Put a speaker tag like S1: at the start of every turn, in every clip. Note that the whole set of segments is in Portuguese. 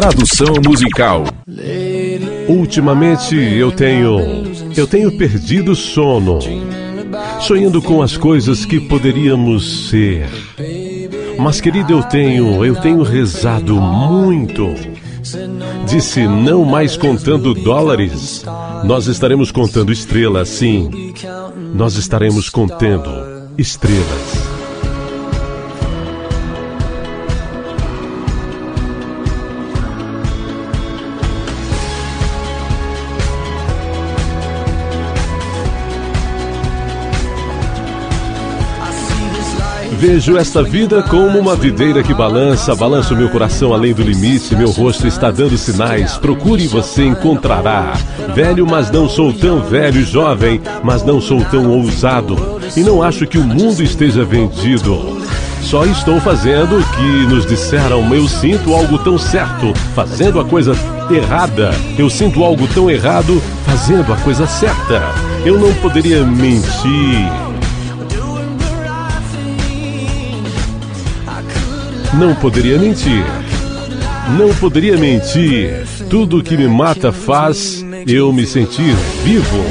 S1: Tradução musical.
S2: Ultimamente eu tenho. Eu tenho perdido sono. Sonhando com as coisas que poderíamos ser. Mas, querido, eu tenho. Eu tenho rezado muito. Disse: não mais contando dólares. Nós estaremos contando estrelas, sim. Nós estaremos contando estrelas. Vejo esta vida como uma videira que balança, balança o meu coração além do limite, meu rosto está dando sinais. Procure e você encontrará. Velho, mas não sou tão velho, jovem, mas não sou tão ousado. E não acho que o mundo esteja vendido. Só estou fazendo o que nos disseram. Eu sinto algo tão certo, fazendo a coisa errada. Eu sinto algo tão errado, fazendo a coisa certa. Eu não poderia mentir. Não poderia mentir. Não poderia mentir. Tudo que me mata faz eu me sentir vivo.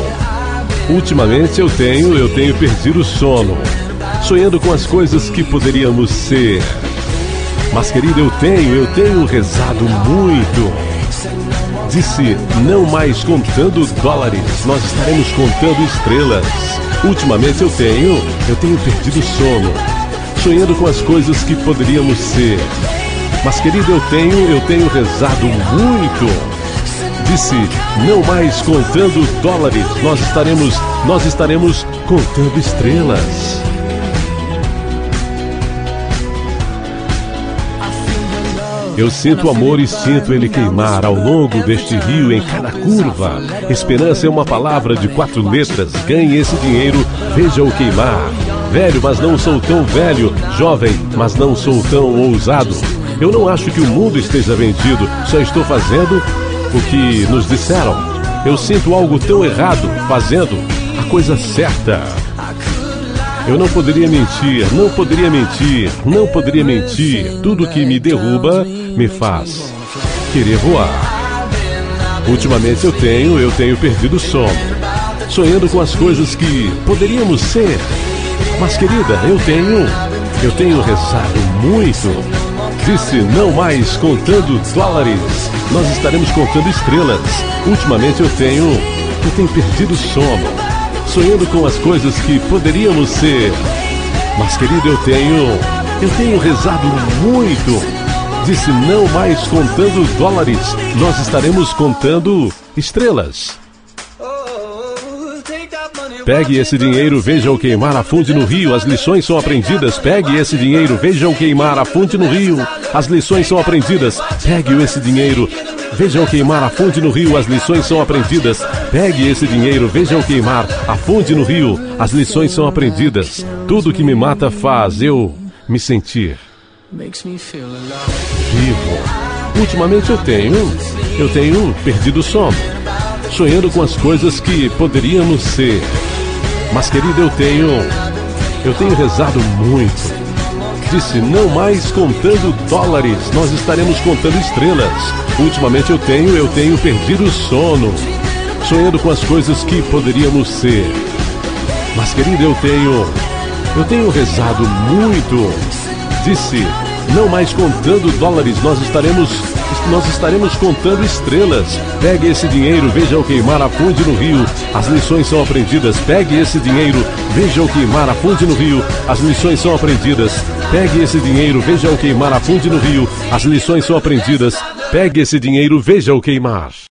S2: Ultimamente eu tenho, eu tenho perdido o sono, sonhando com as coisas que poderíamos ser. Mas querida, eu tenho, eu tenho rezado muito. Disse, não mais contando dólares, nós estaremos contando estrelas. Ultimamente eu tenho, eu tenho perdido o sono, sonhando com as coisas que poderíamos ser. Mas, querido, eu tenho, eu tenho rezado muito. Disse, não mais contando dólares, nós estaremos, nós estaremos contando estrelas. Eu sinto amor e sinto ele queimar ao longo deste rio em cada curva. Esperança é uma palavra de quatro letras. Ganhe esse dinheiro, veja-o queimar. Velho, mas não sou tão velho. Jovem, mas não sou tão ousado. Eu não acho que o mundo esteja vendido. Só estou fazendo o que nos disseram. Eu sinto algo tão errado fazendo a coisa certa. Eu não poderia mentir, não poderia mentir, não poderia mentir. Tudo que me derruba me faz querer voar. Ultimamente eu tenho, eu tenho perdido o sono, sonhando com as coisas que poderíamos ser. Mas querida, eu tenho, eu tenho rezado muito. Disse não mais contando dólares, nós estaremos contando estrelas. Ultimamente eu tenho, eu tenho perdido sono, sonhando com as coisas que poderíamos ser. Mas querida, eu tenho, eu tenho rezado muito. Disse não mais contando dólares, nós estaremos contando estrelas. Pegue esse dinheiro, veja o queimar, afunde no rio, as lições são aprendidas. Pegue esse dinheiro, veja o queimar, afunde no rio, as lições são aprendidas. Pegue esse dinheiro, veja o queimar, afunde no rio, as lições são aprendidas. Pegue esse dinheiro, veja o queimar, afunde no rio, as lições são aprendidas. Tudo que me mata faz eu me sentir vivo. Ultimamente eu tenho, eu tenho perdido o sono, sonhando com as coisas que poderíamos ser. Mas, querido, eu tenho. Eu tenho rezado muito. Disse, não mais contando dólares, nós estaremos contando estrelas. Ultimamente eu tenho, eu tenho perdido o sono, sonhando com as coisas que poderíamos ser. Mas, querido, eu tenho. Eu tenho rezado muito. Disse, não mais contando dólares, nós estaremos nós estaremos contando estrelas. Pegue esse dinheiro, veja o queimar, afunde no rio. As lições são aprendidas. Pegue esse dinheiro, veja o queimar, afunde no rio. As lições são aprendidas. Pegue esse dinheiro, veja o queimar, afunde no rio. As lições são aprendidas. Pegue esse dinheiro, veja o queimar.